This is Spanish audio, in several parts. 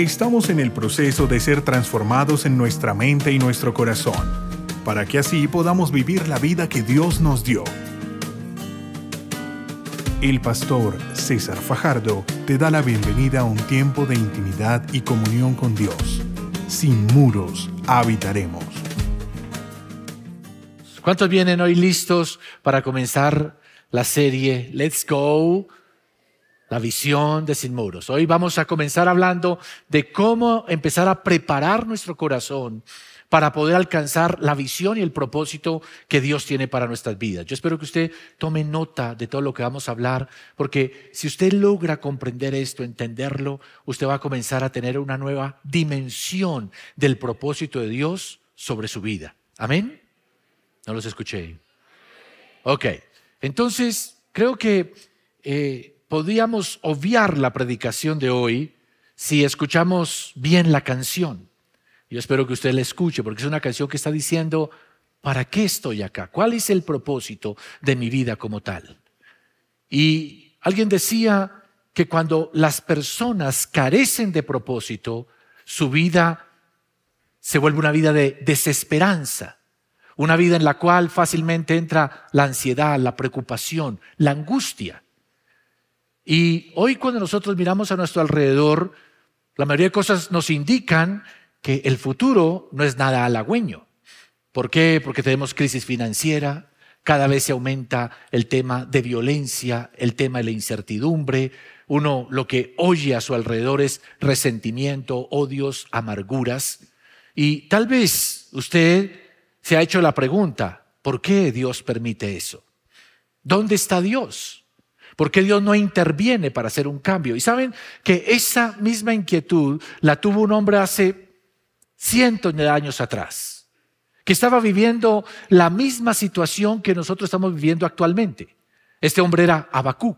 Estamos en el proceso de ser transformados en nuestra mente y nuestro corazón, para que así podamos vivir la vida que Dios nos dio. El pastor César Fajardo te da la bienvenida a un tiempo de intimidad y comunión con Dios. Sin muros habitaremos. ¿Cuántos vienen hoy listos para comenzar la serie Let's Go la visión de Sin Muros. Hoy vamos a comenzar hablando de cómo empezar a preparar nuestro corazón para poder alcanzar la visión y el propósito que Dios tiene para nuestras vidas. Yo espero que usted tome nota de todo lo que vamos a hablar, porque si usted logra comprender esto, entenderlo, usted va a comenzar a tener una nueva dimensión del propósito de Dios sobre su vida. Amén. No los escuché. Ok, entonces creo que... Eh, podríamos obviar la predicación de hoy si escuchamos bien la canción. Yo espero que usted la escuche porque es una canción que está diciendo, ¿para qué estoy acá? ¿Cuál es el propósito de mi vida como tal? Y alguien decía que cuando las personas carecen de propósito, su vida se vuelve una vida de desesperanza, una vida en la cual fácilmente entra la ansiedad, la preocupación, la angustia. Y hoy cuando nosotros miramos a nuestro alrededor, la mayoría de cosas nos indican que el futuro no es nada halagüeño. ¿Por qué? Porque tenemos crisis financiera, cada vez se aumenta el tema de violencia, el tema de la incertidumbre. Uno lo que oye a su alrededor es resentimiento, odios, amarguras. Y tal vez usted se ha hecho la pregunta, ¿por qué Dios permite eso? ¿Dónde está Dios? ¿Por qué Dios no interviene para hacer un cambio? Y saben que esa misma inquietud la tuvo un hombre hace cientos de años atrás, que estaba viviendo la misma situación que nosotros estamos viviendo actualmente. Este hombre era Abacú.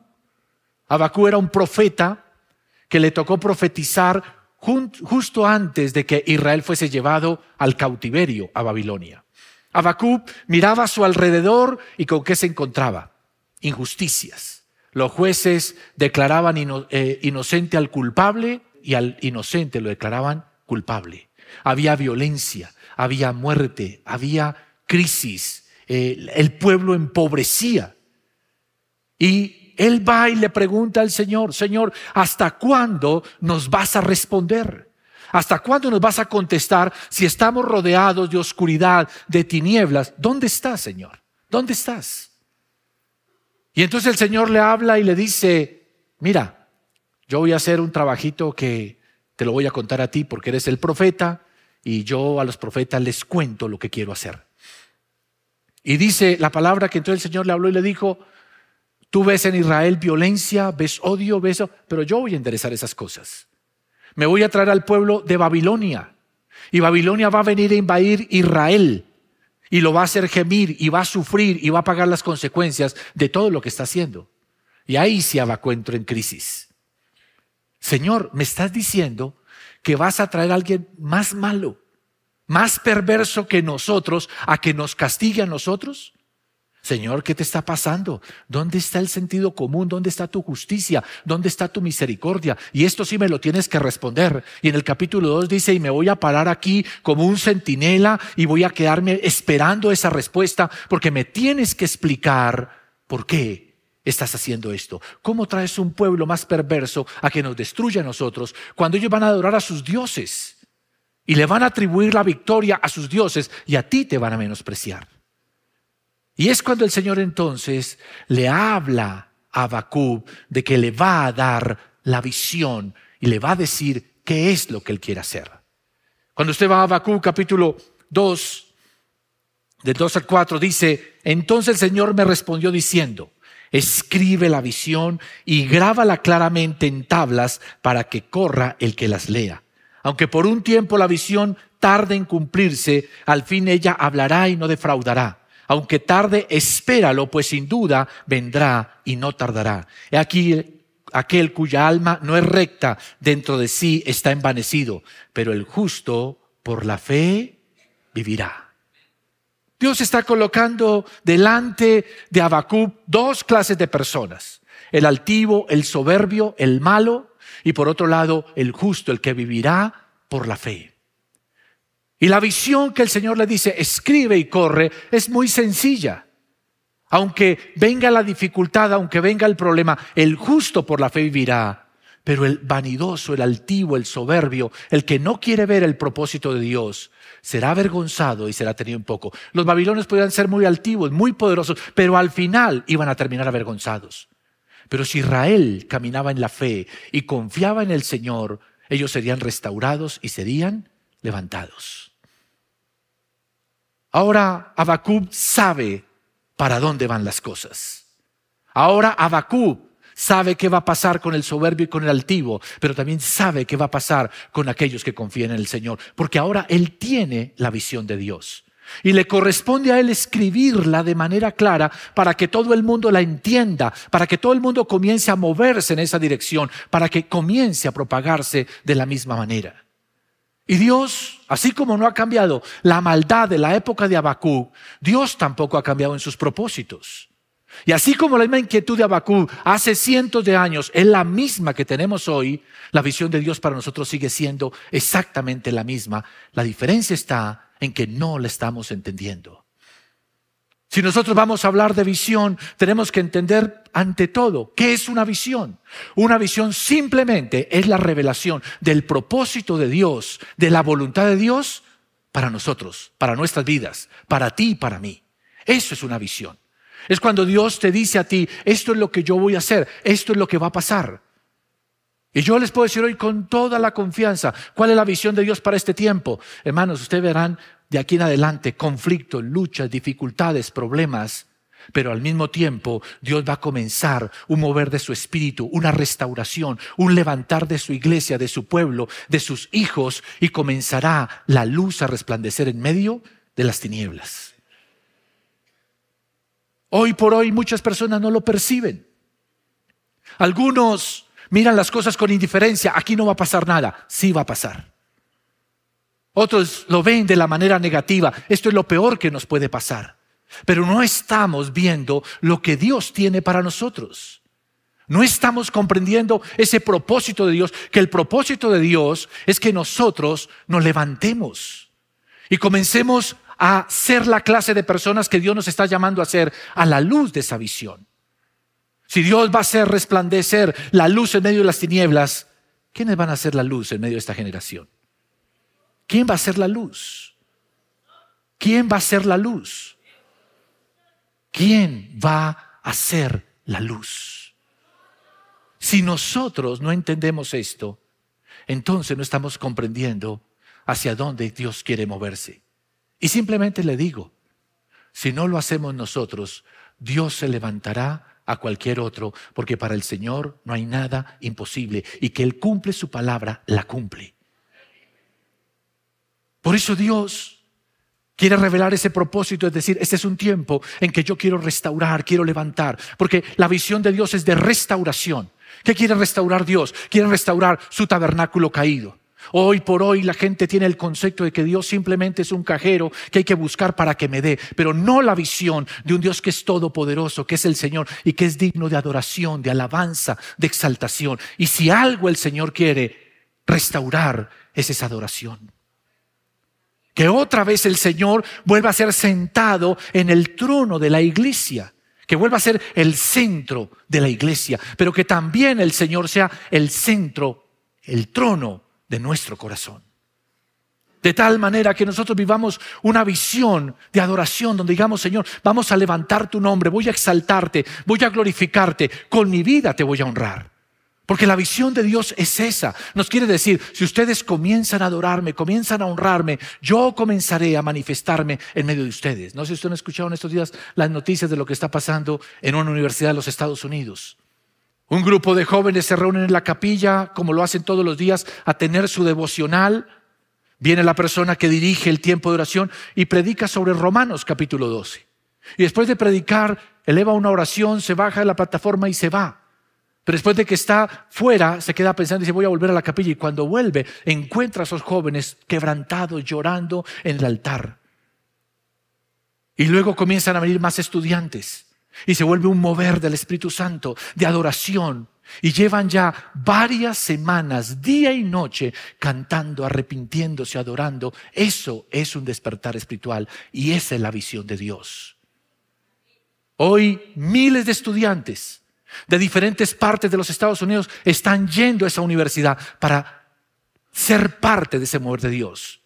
Abacú era un profeta que le tocó profetizar justo antes de que Israel fuese llevado al cautiverio a Babilonia. Abacú miraba a su alrededor y con qué se encontraba? Injusticias los jueces declaraban eh, inocente al culpable y al inocente lo declaraban culpable. Había violencia, había muerte, había crisis, eh, el pueblo empobrecía. Y él va y le pregunta al Señor, Señor, ¿hasta cuándo nos vas a responder? ¿Hasta cuándo nos vas a contestar si estamos rodeados de oscuridad, de tinieblas? ¿Dónde estás, Señor? ¿Dónde estás? Y entonces el Señor le habla y le dice, mira, yo voy a hacer un trabajito que te lo voy a contar a ti porque eres el profeta y yo a los profetas les cuento lo que quiero hacer. Y dice la palabra que entonces el Señor le habló y le dijo, tú ves en Israel violencia, ves odio, ves, pero yo voy a enderezar esas cosas. Me voy a traer al pueblo de Babilonia y Babilonia va a venir a invadir Israel y lo va a hacer gemir y va a sufrir y va a pagar las consecuencias de todo lo que está haciendo. Y ahí se encuentro en crisis. Señor, me estás diciendo que vas a traer a alguien más malo, más perverso que nosotros, a que nos castigue a nosotros. Señor, ¿qué te está pasando? ¿Dónde está el sentido común? ¿Dónde está tu justicia? ¿Dónde está tu misericordia? Y esto sí me lo tienes que responder. Y en el capítulo 2 dice, y me voy a parar aquí como un centinela y voy a quedarme esperando esa respuesta porque me tienes que explicar por qué estás haciendo esto. ¿Cómo traes un pueblo más perverso a que nos destruya a nosotros cuando ellos van a adorar a sus dioses? Y le van a atribuir la victoria a sus dioses y a ti te van a menospreciar. Y es cuando el Señor entonces le habla a Habacuc de que le va a dar la visión y le va a decir qué es lo que él quiere hacer. Cuando usted va a Habacuc capítulo 2, de 2 al 4, dice, entonces el Señor me respondió diciendo, escribe la visión y grábala claramente en tablas para que corra el que las lea. Aunque por un tiempo la visión tarde en cumplirse, al fin ella hablará y no defraudará aunque tarde, espéralo, pues sin duda vendrá y no tardará. He aquí aquel cuya alma no es recta dentro de sí está envanecido, pero el justo por la fe vivirá. Dios está colocando delante de Habacuc dos clases de personas, el altivo, el soberbio, el malo, y por otro lado el justo, el que vivirá por la fe. Y la visión que el Señor le dice, escribe y corre, es muy sencilla. Aunque venga la dificultad, aunque venga el problema, el justo por la fe vivirá. Pero el vanidoso, el altivo, el soberbio, el que no quiere ver el propósito de Dios, será avergonzado y será tenido un poco. Los babilonios podrían ser muy altivos, muy poderosos, pero al final iban a terminar avergonzados. Pero si Israel caminaba en la fe y confiaba en el Señor, ellos serían restaurados y serían levantados. Ahora Abacub sabe para dónde van las cosas. Ahora Abacú sabe qué va a pasar con el soberbio y con el altivo, pero también sabe qué va a pasar con aquellos que confían en el Señor, porque ahora él tiene la visión de Dios. Y le corresponde a él escribirla de manera clara para que todo el mundo la entienda, para que todo el mundo comience a moverse en esa dirección, para que comience a propagarse de la misma manera. Y Dios, así como no ha cambiado la maldad de la época de Abacú, Dios tampoco ha cambiado en sus propósitos. Y así como la misma inquietud de Abacú hace cientos de años es la misma que tenemos hoy, la visión de Dios para nosotros sigue siendo exactamente la misma. La diferencia está en que no la estamos entendiendo. Si nosotros vamos a hablar de visión, tenemos que entender ante todo qué es una visión. Una visión simplemente es la revelación del propósito de Dios, de la voluntad de Dios para nosotros, para nuestras vidas, para ti y para mí. Eso es una visión. Es cuando Dios te dice a ti, esto es lo que yo voy a hacer, esto es lo que va a pasar. Y yo les puedo decir hoy con toda la confianza, ¿cuál es la visión de Dios para este tiempo? Hermanos, ustedes verán de aquí en adelante conflictos, luchas, dificultades, problemas, pero al mismo tiempo Dios va a comenzar un mover de su espíritu, una restauración, un levantar de su iglesia, de su pueblo, de sus hijos, y comenzará la luz a resplandecer en medio de las tinieblas. Hoy por hoy muchas personas no lo perciben. Algunos miran las cosas con indiferencia, aquí no va a pasar nada, sí va a pasar. Otros lo ven de la manera negativa. Esto es lo peor que nos puede pasar. Pero no estamos viendo lo que Dios tiene para nosotros. No estamos comprendiendo ese propósito de Dios, que el propósito de Dios es que nosotros nos levantemos y comencemos a ser la clase de personas que Dios nos está llamando a ser a la luz de esa visión. Si Dios va a hacer resplandecer la luz en medio de las tinieblas, ¿quiénes van a hacer la luz en medio de esta generación? ¿Quién va a ser la luz? ¿Quién va a ser la luz? ¿Quién va a ser la luz? Si nosotros no entendemos esto, entonces no estamos comprendiendo hacia dónde Dios quiere moverse. Y simplemente le digo, si no lo hacemos nosotros, Dios se levantará a cualquier otro, porque para el Señor no hay nada imposible y que Él cumple su palabra, la cumple. Por eso Dios quiere revelar ese propósito, es decir, este es un tiempo en que yo quiero restaurar, quiero levantar, porque la visión de Dios es de restauración. ¿Qué quiere restaurar Dios? Quiere restaurar su tabernáculo caído. Hoy por hoy la gente tiene el concepto de que Dios simplemente es un cajero que hay que buscar para que me dé, pero no la visión de un Dios que es todopoderoso, que es el Señor y que es digno de adoración, de alabanza, de exaltación. Y si algo el Señor quiere restaurar, es esa adoración. Que otra vez el Señor vuelva a ser sentado en el trono de la iglesia, que vuelva a ser el centro de la iglesia, pero que también el Señor sea el centro, el trono de nuestro corazón. De tal manera que nosotros vivamos una visión de adoración donde digamos, Señor, vamos a levantar tu nombre, voy a exaltarte, voy a glorificarte, con mi vida te voy a honrar. Porque la visión de Dios es esa. Nos quiere decir, si ustedes comienzan a adorarme, comienzan a honrarme, yo comenzaré a manifestarme en medio de ustedes. No sé si ustedes han escuchado en estos días las noticias de lo que está pasando en una universidad de los Estados Unidos. Un grupo de jóvenes se reúnen en la capilla, como lo hacen todos los días, a tener su devocional. Viene la persona que dirige el tiempo de oración y predica sobre Romanos capítulo 12. Y después de predicar, eleva una oración, se baja de la plataforma y se va. Pero después de que está fuera, se queda pensando y dice, voy a volver a la capilla. Y cuando vuelve, encuentra a esos jóvenes quebrantados, llorando en el altar. Y luego comienzan a venir más estudiantes. Y se vuelve un mover del Espíritu Santo, de adoración. Y llevan ya varias semanas, día y noche, cantando, arrepintiéndose, adorando. Eso es un despertar espiritual y esa es la visión de Dios. Hoy miles de estudiantes de diferentes partes de los Estados Unidos están yendo a esa universidad para ser parte de ese mover de Dios.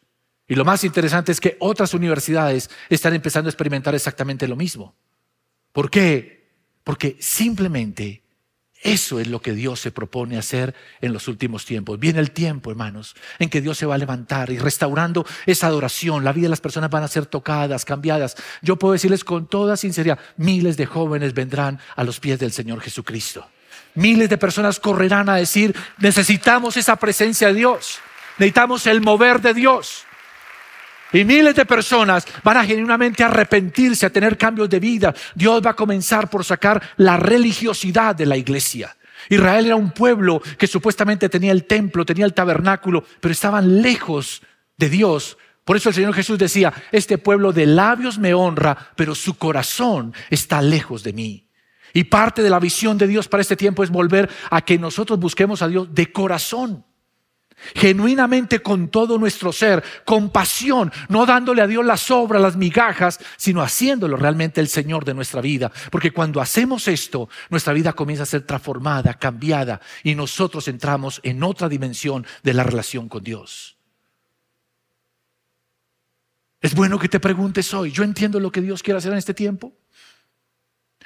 Y lo más interesante es que otras universidades están empezando a experimentar exactamente lo mismo. ¿Por qué? Porque simplemente eso es lo que Dios se propone hacer en los últimos tiempos. Viene el tiempo, hermanos, en que Dios se va a levantar y restaurando esa adoración. La vida de las personas van a ser tocadas, cambiadas. Yo puedo decirles con toda sinceridad, miles de jóvenes vendrán a los pies del Señor Jesucristo. Miles de personas correrán a decir, necesitamos esa presencia de Dios. Necesitamos el mover de Dios. Y miles de personas van a genuinamente arrepentirse, a tener cambios de vida. Dios va a comenzar por sacar la religiosidad de la iglesia. Israel era un pueblo que supuestamente tenía el templo, tenía el tabernáculo, pero estaban lejos de Dios. Por eso el Señor Jesús decía, este pueblo de labios me honra, pero su corazón está lejos de mí. Y parte de la visión de Dios para este tiempo es volver a que nosotros busquemos a Dios de corazón genuinamente con todo nuestro ser, con pasión, no dándole a Dios las sobras, las migajas, sino haciéndolo realmente el Señor de nuestra vida. Porque cuando hacemos esto, nuestra vida comienza a ser transformada, cambiada, y nosotros entramos en otra dimensión de la relación con Dios. Es bueno que te preguntes hoy, ¿yo entiendo lo que Dios quiere hacer en este tiempo?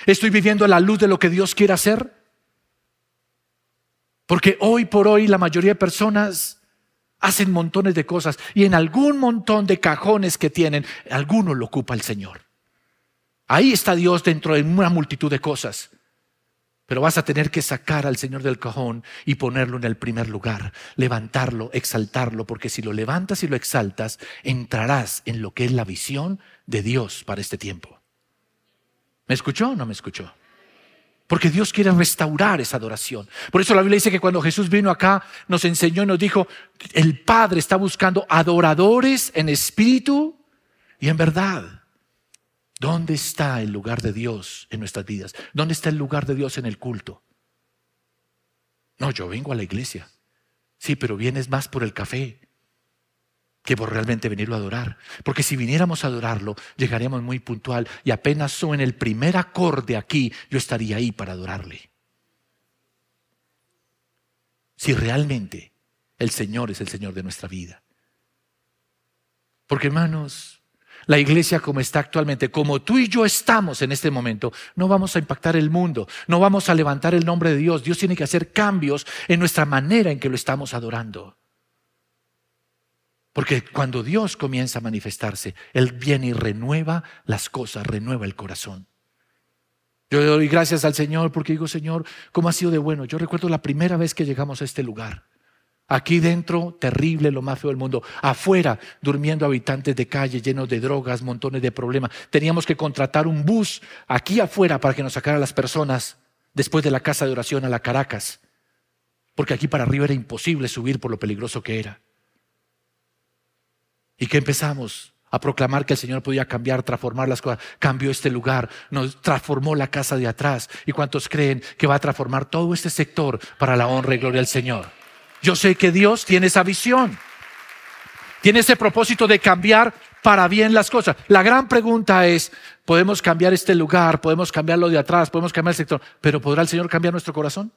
¿Estoy viviendo a la luz de lo que Dios quiere hacer? Porque hoy por hoy la mayoría de personas hacen montones de cosas y en algún montón de cajones que tienen, alguno lo ocupa el Señor. Ahí está Dios dentro de una multitud de cosas. Pero vas a tener que sacar al Señor del cajón y ponerlo en el primer lugar, levantarlo, exaltarlo, porque si lo levantas y lo exaltas, entrarás en lo que es la visión de Dios para este tiempo. ¿Me escuchó o no me escuchó? Porque Dios quiere restaurar esa adoración. Por eso la Biblia dice que cuando Jesús vino acá, nos enseñó y nos dijo, el Padre está buscando adoradores en espíritu y en verdad. ¿Dónde está el lugar de Dios en nuestras vidas? ¿Dónde está el lugar de Dios en el culto? No, yo vengo a la iglesia. Sí, pero vienes más por el café, que por realmente venirlo a adorar. Porque si viniéramos a adorarlo, llegaríamos muy puntual y apenas en el primer acorde aquí, yo estaría ahí para adorarle. Si realmente el Señor es el Señor de nuestra vida. Porque hermanos, la iglesia como está actualmente, como tú y yo estamos en este momento, no vamos a impactar el mundo, no vamos a levantar el nombre de Dios. Dios tiene que hacer cambios en nuestra manera en que lo estamos adorando. Porque cuando Dios comienza a manifestarse, Él viene y renueva las cosas, renueva el corazón. Yo doy gracias al Señor porque digo, Señor, ¿cómo ha sido de bueno? Yo recuerdo la primera vez que llegamos a este lugar. Aquí dentro, terrible, lo más feo del mundo. Afuera, durmiendo habitantes de calle, llenos de drogas, montones de problemas. Teníamos que contratar un bus aquí afuera para que nos sacara las personas después de la casa de oración a la Caracas. Porque aquí para arriba era imposible subir por lo peligroso que era. ¿Y qué empezamos? A proclamar que el Señor podía cambiar, transformar las cosas. Cambió este lugar, nos transformó la casa de atrás. ¿Y cuántos creen que va a transformar todo este sector para la honra y gloria del Señor? Yo sé que Dios tiene esa visión. Tiene ese propósito de cambiar para bien las cosas. La gran pregunta es, ¿podemos cambiar este lugar? ¿Podemos cambiar lo de atrás? ¿Podemos cambiar el sector? ¿Pero podrá el Señor cambiar nuestro corazón?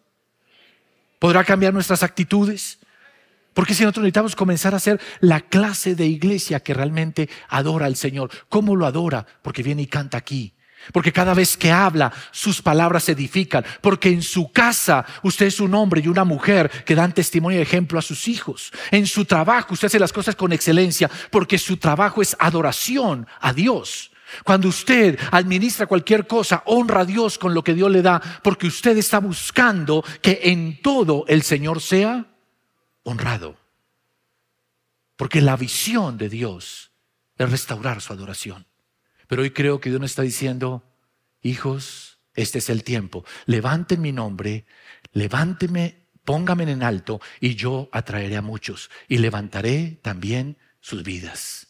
¿Podrá cambiar nuestras actitudes? Porque si nosotros necesitamos comenzar a ser la clase de iglesia que realmente adora al Señor. ¿Cómo lo adora? Porque viene y canta aquí. Porque cada vez que habla, sus palabras edifican. Porque en su casa usted es un hombre y una mujer que dan testimonio y ejemplo a sus hijos. En su trabajo usted hace las cosas con excelencia porque su trabajo es adoración a Dios. Cuando usted administra cualquier cosa, honra a Dios con lo que Dios le da, porque usted está buscando que en todo el Señor sea honrado. Porque la visión de Dios es restaurar su adoración. Pero hoy creo que Dios nos está diciendo, hijos, este es el tiempo. Levanten mi nombre, levánteme, póngame en alto y yo atraeré a muchos y levantaré también sus vidas.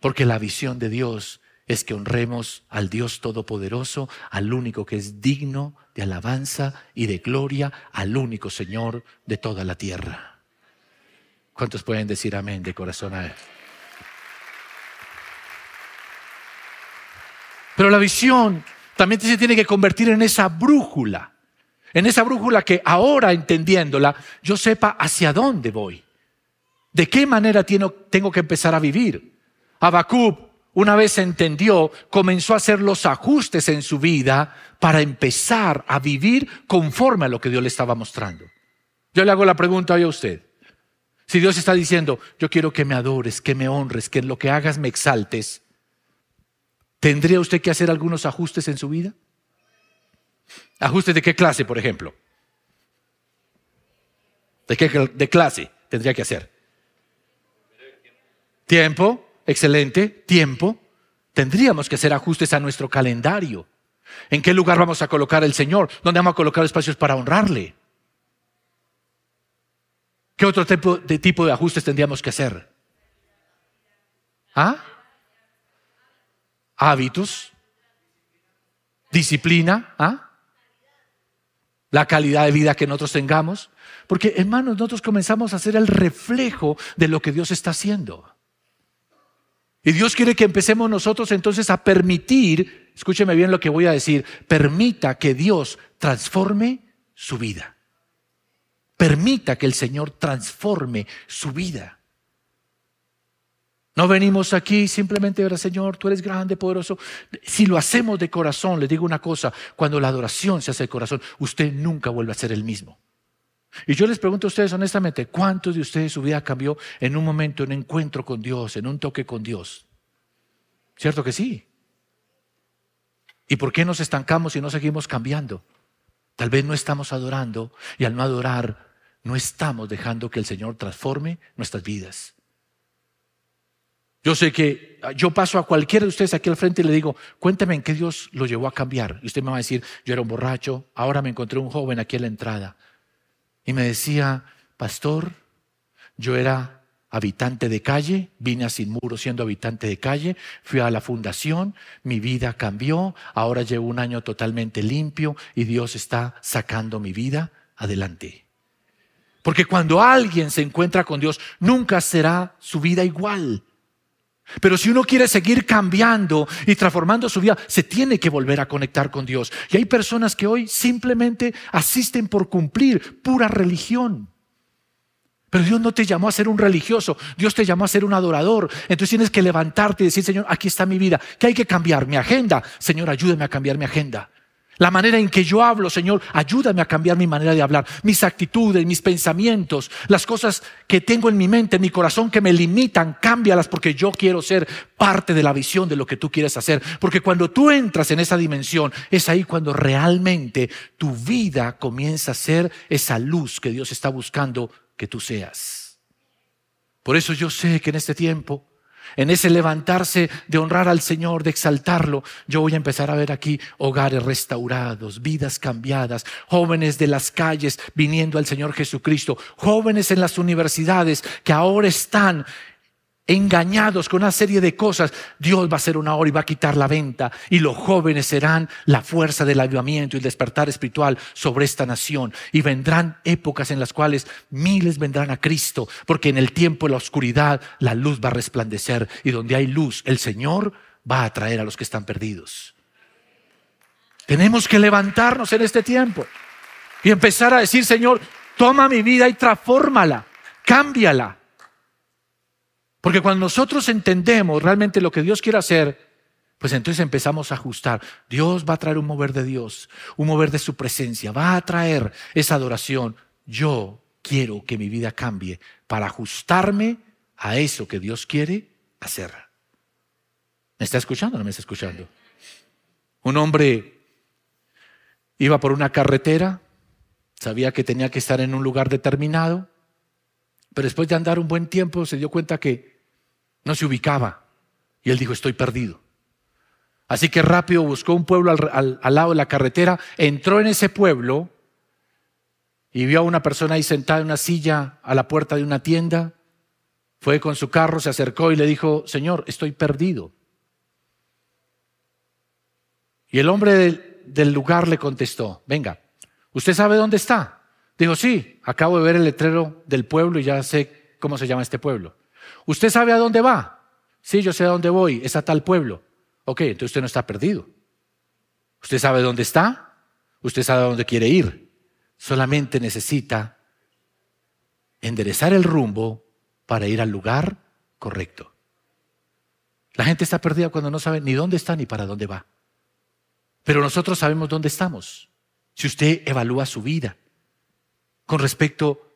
Porque la visión de Dios es que honremos al Dios Todopoderoso, al único que es digno de alabanza y de gloria, al único Señor de toda la tierra. ¿Cuántos pueden decir amén de corazón a Él? Pero la visión también se tiene que convertir en esa brújula, en esa brújula que ahora entendiéndola, yo sepa hacia dónde voy, de qué manera tengo que empezar a vivir. Habacuc una vez entendió, comenzó a hacer los ajustes en su vida para empezar a vivir conforme a lo que Dios le estaba mostrando. Yo le hago la pregunta hoy a usted. Si Dios está diciendo, yo quiero que me adores, que me honres, que en lo que hagas me exaltes, ¿tendría usted que hacer algunos ajustes en su vida? ¿Ajustes de qué clase, por ejemplo? ¿De qué de clase tendría que hacer? Tiempo, excelente, tiempo. Tendríamos que hacer ajustes a nuestro calendario. ¿En qué lugar vamos a colocar el Señor? ¿Dónde vamos a colocar espacios para honrarle? ¿Qué otro tipo de, tipo de ajustes tendríamos que hacer? ¿Ah? Hábitos, disciplina, ¿ah? la calidad de vida que nosotros tengamos. Porque hermanos, nosotros comenzamos a ser el reflejo de lo que Dios está haciendo. Y Dios quiere que empecemos nosotros entonces a permitir, escúcheme bien lo que voy a decir, permita que Dios transforme su vida. Permita que el Señor transforme su vida. No venimos aquí simplemente a Señor, tú eres grande, poderoso. Si lo hacemos de corazón, le digo una cosa, cuando la adoración se hace de corazón, usted nunca vuelve a ser el mismo. Y yo les pregunto a ustedes honestamente, ¿cuántos de ustedes su vida cambió en un momento, en un encuentro con Dios, en un toque con Dios? ¿Cierto que sí? ¿Y por qué nos estancamos y no seguimos cambiando? Tal vez no estamos adorando y al no adorar no estamos dejando que el Señor transforme nuestras vidas. Yo sé que yo paso a cualquiera de ustedes aquí al frente y le digo, cuéntame en qué Dios lo llevó a cambiar. Y usted me va a decir, yo era un borracho, ahora me encontré un joven aquí en la entrada. Y me decía, pastor, yo era habitante de calle, vine a Sin Muro siendo habitante de calle, fui a la fundación, mi vida cambió, ahora llevo un año totalmente limpio y Dios está sacando mi vida adelante. Porque cuando alguien se encuentra con Dios, nunca será su vida igual. Pero si uno quiere seguir cambiando y transformando su vida, se tiene que volver a conectar con Dios. Y hay personas que hoy simplemente asisten por cumplir pura religión. Pero Dios no te llamó a ser un religioso, Dios te llamó a ser un adorador. Entonces tienes que levantarte y decir, Señor, aquí está mi vida. ¿Qué hay que cambiar? Mi agenda. Señor, ayúdame a cambiar mi agenda. La manera en que yo hablo, Señor, ayúdame a cambiar mi manera de hablar, mis actitudes, mis pensamientos, las cosas que tengo en mi mente, en mi corazón que me limitan, cámbialas porque yo quiero ser parte de la visión de lo que tú quieres hacer. Porque cuando tú entras en esa dimensión, es ahí cuando realmente tu vida comienza a ser esa luz que Dios está buscando que tú seas. Por eso yo sé que en este tiempo en ese levantarse de honrar al Señor, de exaltarlo, yo voy a empezar a ver aquí hogares restaurados, vidas cambiadas, jóvenes de las calles viniendo al Señor Jesucristo, jóvenes en las universidades que ahora están engañados con una serie de cosas, Dios va a hacer una hora y va a quitar la venta y los jóvenes serán la fuerza del avivamiento y el despertar espiritual sobre esta nación y vendrán épocas en las cuales miles vendrán a Cristo porque en el tiempo de la oscuridad la luz va a resplandecer y donde hay luz el Señor va a atraer a los que están perdidos. Tenemos que levantarnos en este tiempo y empezar a decir, Señor, toma mi vida y transfórmala, cámbiala porque cuando nosotros entendemos realmente lo que Dios quiere hacer, pues entonces empezamos a ajustar. Dios va a traer un mover de Dios, un mover de su presencia, va a traer esa adoración. Yo quiero que mi vida cambie para ajustarme a eso que Dios quiere hacer. ¿Me está escuchando o no me está escuchando? Un hombre iba por una carretera, sabía que tenía que estar en un lugar determinado, pero después de andar un buen tiempo se dio cuenta que no se ubicaba. Y él dijo, estoy perdido. Así que rápido buscó un pueblo al, lado de la carretera, entró en ese pueblo y vio a una persona ahí sentada en una silla a la puerta de una tienda. Fue con su carro, se acercó y le dijo, Señor, estoy perdido. Y el hombre del, del lugar le contestó, venga, ¿usted sabe dónde está? Dijo, sí, acabo de ver el letrero del pueblo y ya sé cómo se llama este pueblo. ¿Usted sabe a dónde va? Sí, yo sé a dónde voy, es a tal pueblo. Ok, entonces usted no está perdido. Usted sabe dónde está, usted sabe a dónde quiere ir. Solamente necesita enderezar el rumbo para ir al lugar correcto. La gente está perdida cuando no sabe ni dónde está ni para dónde va. Pero nosotros sabemos dónde estamos. Si usted evalúa su vida con respecto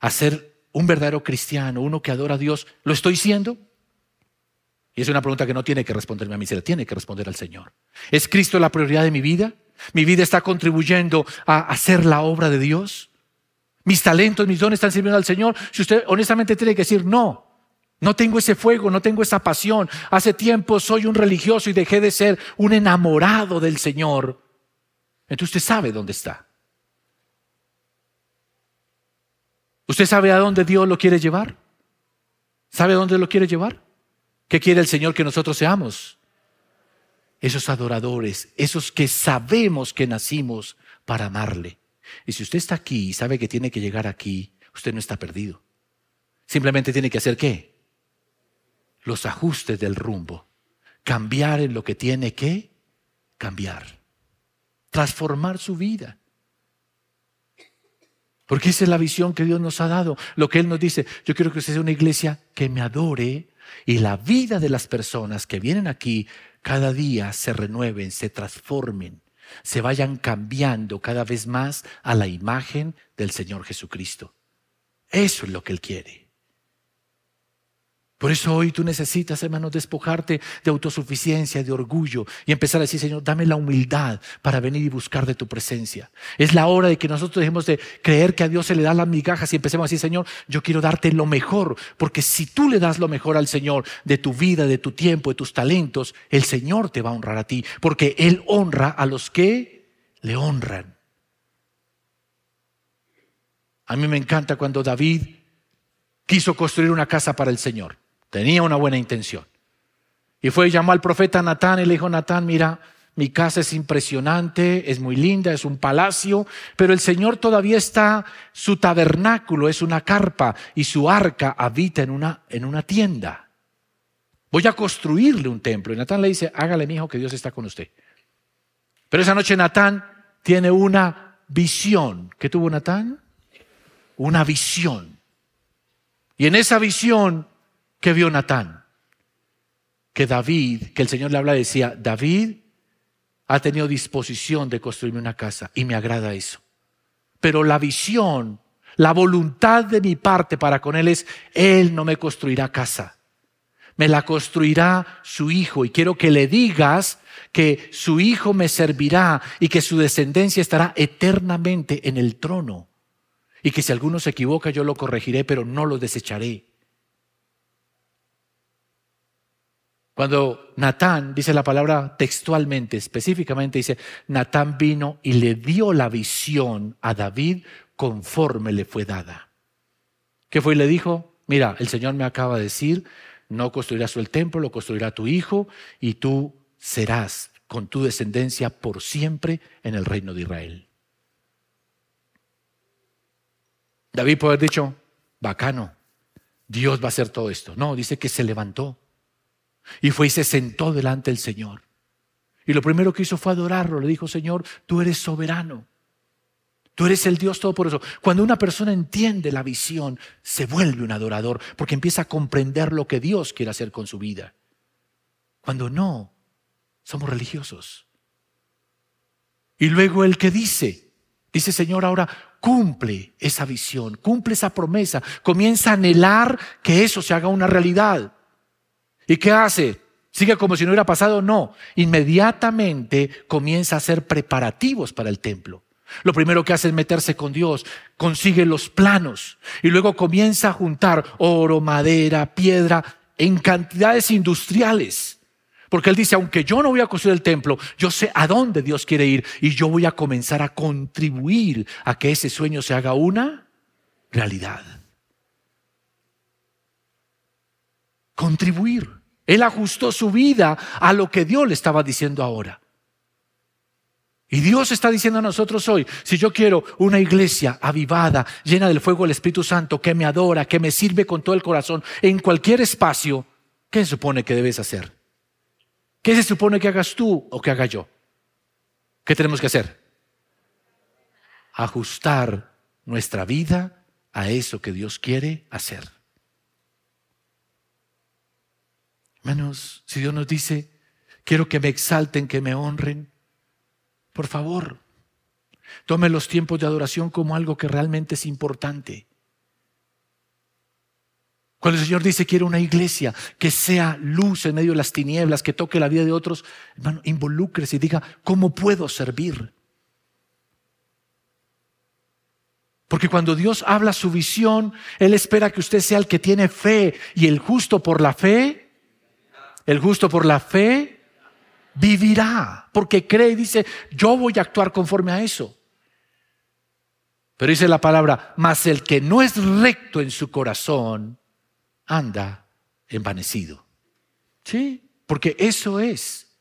a ser un verdadero cristiano, uno que adora a Dios, ¿lo estoy siendo? Y es una pregunta que no tiene que responderme a mí, se tiene que responder al Señor. ¿Es Cristo la prioridad de mi vida? ¿Mi vida está contribuyendo a hacer la obra de Dios? ¿Mis talentos, mis dones están sirviendo al Señor? Si usted honestamente tiene que decir, no, no tengo ese fuego, no tengo esa pasión. Hace tiempo soy un religioso y dejé de ser un enamorado del Señor. Entonces usted sabe dónde está. ¿Usted sabe a dónde Dios lo quiere llevar? ¿Sabe a dónde lo quiere llevar? ¿Qué quiere el Señor que nosotros seamos? Esos adoradores, esos que sabemos que nacimos para amarle. Y si usted está aquí y sabe que tiene que llegar aquí, usted no está perdido. Simplemente tiene que hacer qué? Los ajustes del rumbo. Cambiar en lo que tiene que cambiar. Transformar su vida. Porque esa es la visión que Dios nos ha dado. Lo que Él nos dice, yo quiero que usted sea una iglesia que me adore y la vida de las personas que vienen aquí cada día se renueven, se transformen, se vayan cambiando cada vez más a la imagen del Señor Jesucristo. Eso es lo que Él quiere. Por eso hoy tú necesitas, hermano, despojarte de autosuficiencia, de orgullo y empezar a decir, Señor, dame la humildad para venir y buscar de tu presencia. Es la hora de que nosotros dejemos de creer que a Dios se le da las migajas y empecemos a decir, Señor, yo quiero darte lo mejor, porque si tú le das lo mejor al Señor de tu vida, de tu tiempo, de tus talentos, el Señor te va a honrar a ti, porque Él honra a los que le honran. A mí me encanta cuando David quiso construir una casa para el Señor. Tenía una buena intención. Y fue y llamó al profeta Natán y le dijo, Natán, mira, mi casa es impresionante, es muy linda, es un palacio, pero el Señor todavía está, su tabernáculo es una carpa y su arca habita en una, en una tienda. Voy a construirle un templo. Y Natán le dice, hágale, mi hijo, que Dios está con usted. Pero esa noche Natán tiene una visión. ¿Qué tuvo Natán? Una visión. Y en esa visión ¿Qué vio Natán? Que David, que el Señor le habla, decía, David ha tenido disposición de construirme una casa y me agrada eso. Pero la visión, la voluntad de mi parte para con él es, él no me construirá casa, me la construirá su hijo y quiero que le digas que su hijo me servirá y que su descendencia estará eternamente en el trono. Y que si alguno se equivoca yo lo corregiré, pero no lo desecharé. Cuando Natán, dice la palabra textualmente, específicamente dice, Natán vino y le dio la visión a David conforme le fue dada. ¿Qué fue y le dijo? Mira, el Señor me acaba de decir, no construirás el templo, lo construirá tu hijo y tú serás con tu descendencia por siempre en el reino de Israel. David puede haber dicho, bacano, Dios va a hacer todo esto. No, dice que se levantó y fue y se sentó delante del Señor. Y lo primero que hizo fue adorarlo. Le dijo, Señor, tú eres soberano. Tú eres el Dios Todopoderoso. Cuando una persona entiende la visión, se vuelve un adorador porque empieza a comprender lo que Dios quiere hacer con su vida. Cuando no, somos religiosos. Y luego el que dice, dice Señor, ahora cumple esa visión, cumple esa promesa, comienza a anhelar que eso se haga una realidad. ¿Y qué hace? ¿Sigue como si no hubiera pasado? No. Inmediatamente comienza a hacer preparativos para el templo. Lo primero que hace es meterse con Dios, consigue los planos y luego comienza a juntar oro, madera, piedra en cantidades industriales. Porque él dice, aunque yo no voy a construir el templo, yo sé a dónde Dios quiere ir y yo voy a comenzar a contribuir a que ese sueño se haga una realidad. Contribuir. Él ajustó su vida a lo que Dios le estaba diciendo ahora. Y Dios está diciendo a nosotros hoy, si yo quiero una iglesia avivada, llena del fuego del Espíritu Santo, que me adora, que me sirve con todo el corazón, en cualquier espacio, ¿qué se supone que debes hacer? ¿Qué se supone que hagas tú o que haga yo? ¿Qué tenemos que hacer? Ajustar nuestra vida a eso que Dios quiere hacer. Hermanos, si Dios nos dice, quiero que me exalten, que me honren, por favor, tome los tiempos de adoración como algo que realmente es importante. Cuando el Señor dice quiero una iglesia que sea luz en medio de las tinieblas, que toque la vida de otros, hermano, involúcrese y diga, ¿cómo puedo servir? Porque cuando Dios habla su visión, Él espera que usted sea el que tiene fe y el justo por la fe, el justo por la fe vivirá, porque cree y dice, yo voy a actuar conforme a eso. Pero dice la palabra, mas el que no es recto en su corazón anda envanecido. Sí, porque eso es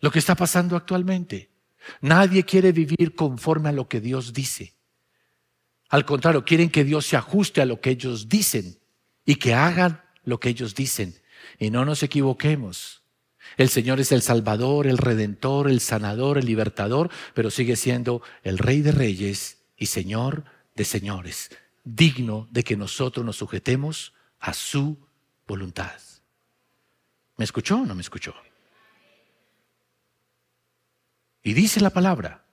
lo que está pasando actualmente. Nadie quiere vivir conforme a lo que Dios dice. Al contrario, quieren que Dios se ajuste a lo que ellos dicen y que hagan lo que ellos dicen. Y no nos equivoquemos. El Señor es el Salvador, el Redentor, el Sanador, el Libertador, pero sigue siendo el Rey de Reyes y Señor de Señores, digno de que nosotros nos sujetemos a su voluntad. ¿Me escuchó o no me escuchó? Y dice la palabra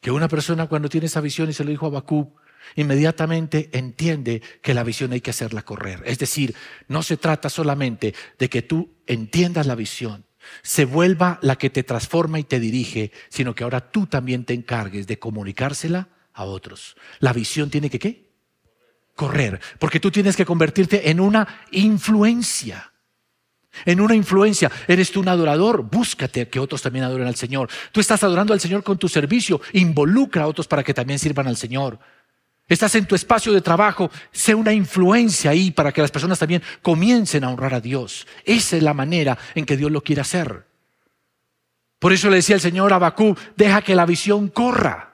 que una persona cuando tiene esa visión y se lo dijo a Bakú, inmediatamente entiende que la visión hay que hacerla correr. Es decir, no se trata solamente de que tú entiendas la visión, se vuelva la que te transforma y te dirige, sino que ahora tú también te encargues de comunicársela a otros. La visión tiene que qué? Correr, porque tú tienes que convertirte en una influencia. En una influencia, eres tú un adorador, búscate que otros también adoren al Señor. Tú estás adorando al Señor con tu servicio, involucra a otros para que también sirvan al Señor. Estás en tu espacio de trabajo, sé una influencia ahí para que las personas también comiencen a honrar a Dios. Esa es la manera en que Dios lo quiere hacer. Por eso le decía el Señor a Bakú, deja que la visión corra.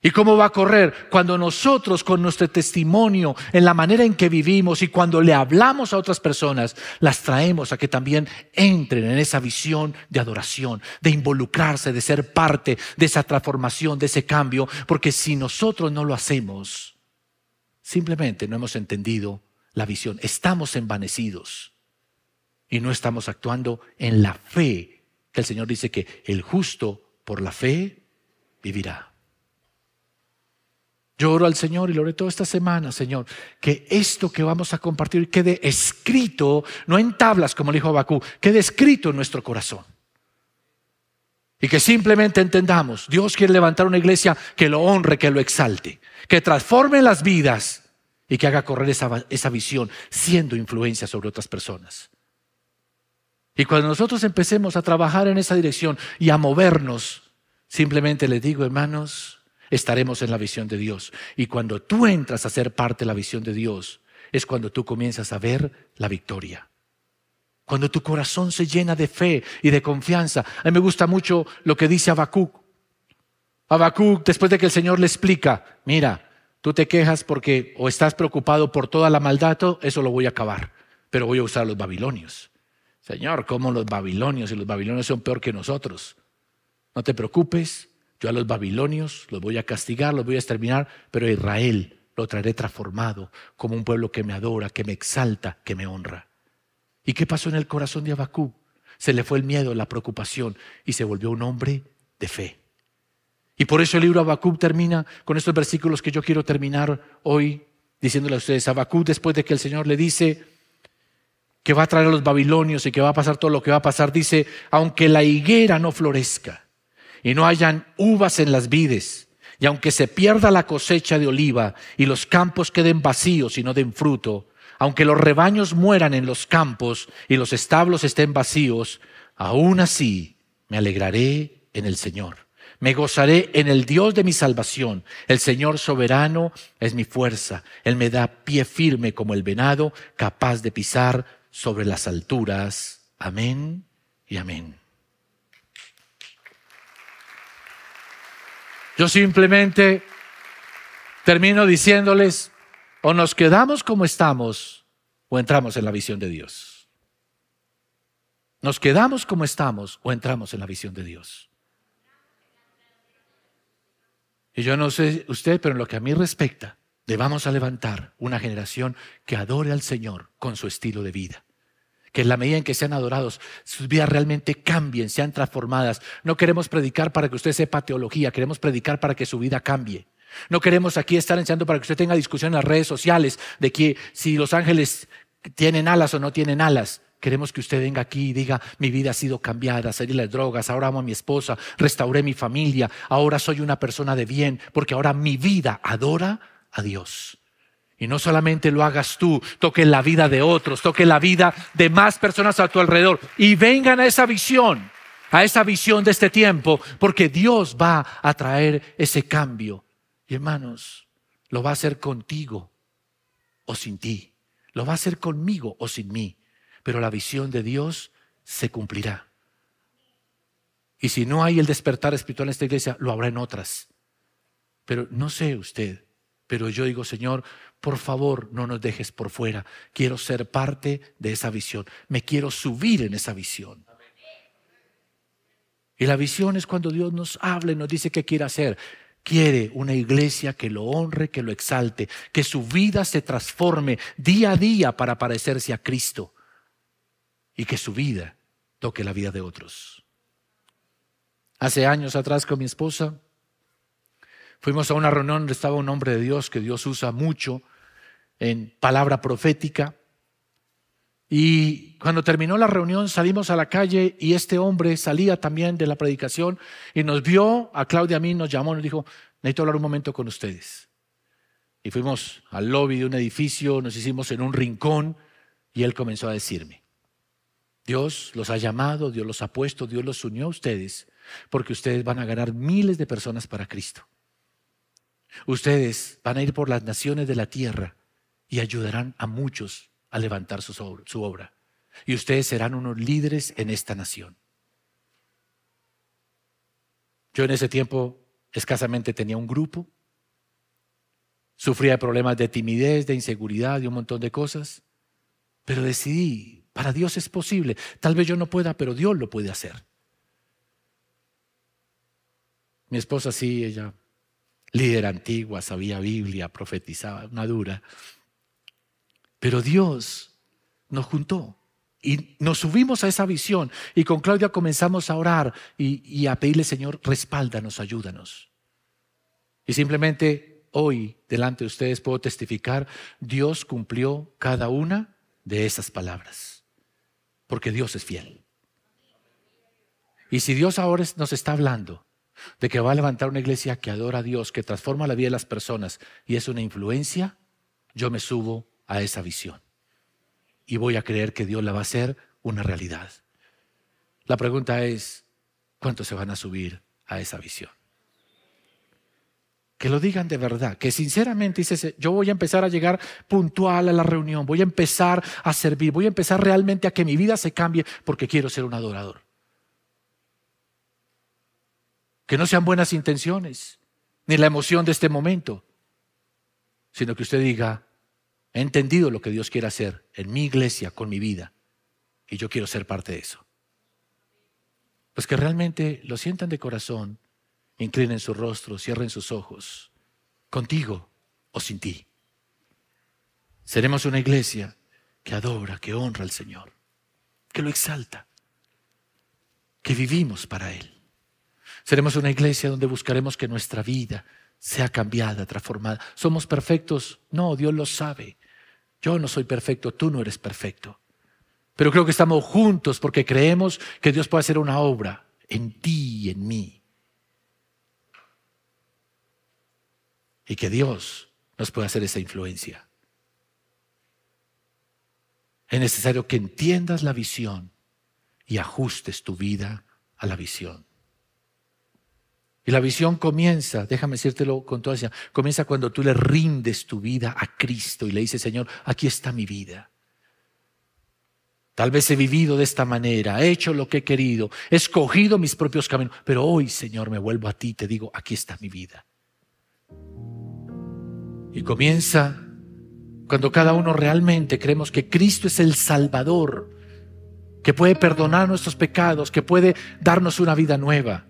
¿Y cómo va a correr? Cuando nosotros con nuestro testimonio, en la manera en que vivimos y cuando le hablamos a otras personas, las traemos a que también entren en esa visión de adoración, de involucrarse, de ser parte de esa transformación, de ese cambio, porque si nosotros no lo hacemos, simplemente no hemos entendido la visión, estamos envanecidos y no estamos actuando en la fe, que el Señor dice que el justo por la fe vivirá. Yo oro al Señor y lo oré toda esta semana, Señor, que esto que vamos a compartir quede escrito, no en tablas como dijo Abacú, quede escrito en nuestro corazón. Y que simplemente entendamos, Dios quiere levantar una iglesia que lo honre, que lo exalte, que transforme las vidas y que haga correr esa, esa visión, siendo influencia sobre otras personas. Y cuando nosotros empecemos a trabajar en esa dirección y a movernos, simplemente les digo, hermanos, estaremos en la visión de Dios. Y cuando tú entras a ser parte de la visión de Dios, es cuando tú comienzas a ver la victoria. Cuando tu corazón se llena de fe y de confianza. A mí me gusta mucho lo que dice Habacuc. Habacuc, después de que el Señor le explica, mira, tú te quejas porque o estás preocupado por toda la maldad, eso lo voy a acabar, pero voy a usar a los babilonios. Señor, ¿cómo los babilonios? Y los babilonios son peor que nosotros. No te preocupes, yo a los babilonios los voy a castigar, los voy a exterminar, pero a Israel lo traeré transformado como un pueblo que me adora, que me exalta, que me honra. ¿Y qué pasó en el corazón de Abacú? Se le fue el miedo, la preocupación y se volvió un hombre de fe. Y por eso el libro Habacuc termina con estos versículos que yo quiero terminar hoy diciéndole a ustedes. Habacuc, después de que el Señor le dice que va a traer a los babilonios y que va a pasar todo lo que va a pasar, dice, aunque la higuera no florezca, y no hayan uvas en las vides, y aunque se pierda la cosecha de oliva y los campos queden vacíos y no den fruto, aunque los rebaños mueran en los campos y los establos estén vacíos, aún así me alegraré en el Señor. Me gozaré en el Dios de mi salvación. El Señor soberano es mi fuerza. Él me da pie firme como el venado, capaz de pisar sobre las alturas. Amén y amén. Yo simplemente termino diciéndoles, o nos quedamos como estamos o entramos en la visión de Dios. Nos quedamos como estamos o entramos en la visión de Dios. Y yo no sé usted, pero en lo que a mí respecta, debamos a levantar una generación que adore al Señor con su estilo de vida. Que en la medida en que sean adorados, sus vidas realmente cambien, sean transformadas. No queremos predicar para que usted sepa teología, queremos predicar para que su vida cambie. No queremos aquí estar enseñando para que usted tenga discusión en las redes sociales de que si los ángeles tienen alas o no tienen alas. Queremos que usted venga aquí y diga, mi vida ha sido cambiada, salí las drogas, ahora amo a mi esposa, restauré mi familia, ahora soy una persona de bien, porque ahora mi vida adora a Dios. Y no solamente lo hagas tú, toque la vida de otros, toque la vida de más personas a tu alrededor y vengan a esa visión, a esa visión de este tiempo, porque Dios va a traer ese cambio. Y hermanos, lo va a hacer contigo o sin ti, lo va a hacer conmigo o sin mí pero la visión de Dios se cumplirá. Y si no hay el despertar espiritual en esta iglesia, lo habrá en otras. Pero no sé usted, pero yo digo, Señor, por favor, no nos dejes por fuera. Quiero ser parte de esa visión. Me quiero subir en esa visión. Y la visión es cuando Dios nos habla y nos dice qué quiere hacer. Quiere una iglesia que lo honre, que lo exalte, que su vida se transforme día a día para parecerse a Cristo y que su vida toque la vida de otros. Hace años atrás con mi esposa fuimos a una reunión donde estaba un hombre de Dios que Dios usa mucho en palabra profética. Y cuando terminó la reunión salimos a la calle y este hombre salía también de la predicación y nos vio, a Claudia a mí nos llamó y nos dijo, necesito hablar un momento con ustedes. Y fuimos al lobby de un edificio, nos hicimos en un rincón y él comenzó a decirme, Dios los ha llamado, Dios los ha puesto, Dios los unió a ustedes, porque ustedes van a ganar miles de personas para Cristo. Ustedes van a ir por las naciones de la tierra y ayudarán a muchos a levantar su, obra. Y ustedes serán unos líderes en esta nación. Yo en ese tiempo escasamente tenía un grupo, sufría problemas de timidez, de inseguridad y un montón de cosas, pero decidí para Dios es posible. Tal vez yo no pueda, pero Dios lo puede hacer. Mi esposa sí, ella, líder antigua, sabía Biblia, profetizaba, una dura. Pero Dios nos juntó y nos subimos a esa visión y con Claudia comenzamos a orar y, y a pedirle, Señor, respáldanos, ayúdanos. Y simplemente hoy, delante de ustedes, puedo testificar, Dios cumplió cada una de esas palabras porque Dios es fiel. Y si Dios ahora nos está hablando de que va a levantar una iglesia que adora a Dios, que transforma la vida de las personas y es una influencia, yo me subo a esa visión. Y voy a creer que Dios la va a hacer una realidad. La pregunta es, ¿cuántos se van a subir a esa visión? que lo digan de verdad, que sinceramente dice, yo voy a empezar a llegar puntual a la reunión, voy a empezar a servir, voy a empezar realmente a que mi vida se cambie porque quiero ser un adorador. Que no sean buenas intenciones, ni la emoción de este momento, sino que usted diga, he entendido lo que Dios quiere hacer en mi iglesia, con mi vida, y yo quiero ser parte de eso. Pues que realmente lo sientan de corazón inclinen su rostro, cierren sus ojos, contigo o sin ti. Seremos una iglesia que adora, que honra al Señor, que lo exalta, que vivimos para Él. Seremos una iglesia donde buscaremos que nuestra vida sea cambiada, transformada. ¿Somos perfectos? No, Dios lo sabe. Yo no soy perfecto, tú no eres perfecto. Pero creo que estamos juntos porque creemos que Dios puede hacer una obra en ti y en mí. y que Dios nos pueda hacer esa influencia. Es necesario que entiendas la visión y ajustes tu vida a la visión. Y la visión comienza, déjame decírtelo con toda comienza cuando tú le rindes tu vida a Cristo y le dices, Señor, aquí está mi vida. Tal vez he vivido de esta manera, he hecho lo que he querido, he escogido mis propios caminos, pero hoy, Señor, me vuelvo a ti, te digo, aquí está mi vida. Y comienza cuando cada uno realmente creemos que Cristo es el Salvador, que puede perdonar nuestros pecados, que puede darnos una vida nueva.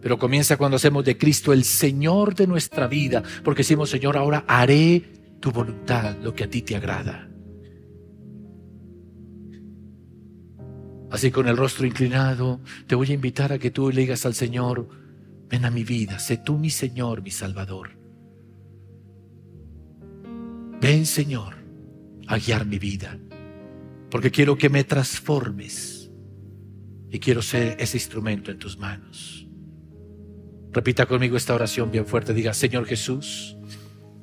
Pero comienza cuando hacemos de Cristo el Señor de nuestra vida, porque decimos, Señor, ahora haré tu voluntad, lo que a ti te agrada. Así con el rostro inclinado, te voy a invitar a que tú le digas al Señor, ven a mi vida, sé tú mi Señor, mi Salvador. Ven Señor a guiar mi vida, porque quiero que me transformes y quiero ser ese instrumento en tus manos. Repita conmigo esta oración bien fuerte, diga, Señor Jesús,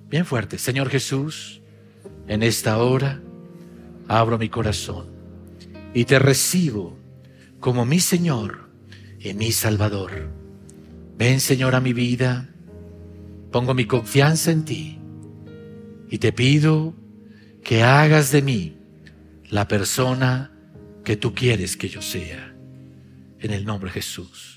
bien fuerte, Señor Jesús, en esta hora abro mi corazón y te recibo como mi Señor y mi Salvador. Ven Señor a mi vida, pongo mi confianza en ti y te pido que hagas de mí la persona que tú quieres que yo sea. En el nombre de Jesús.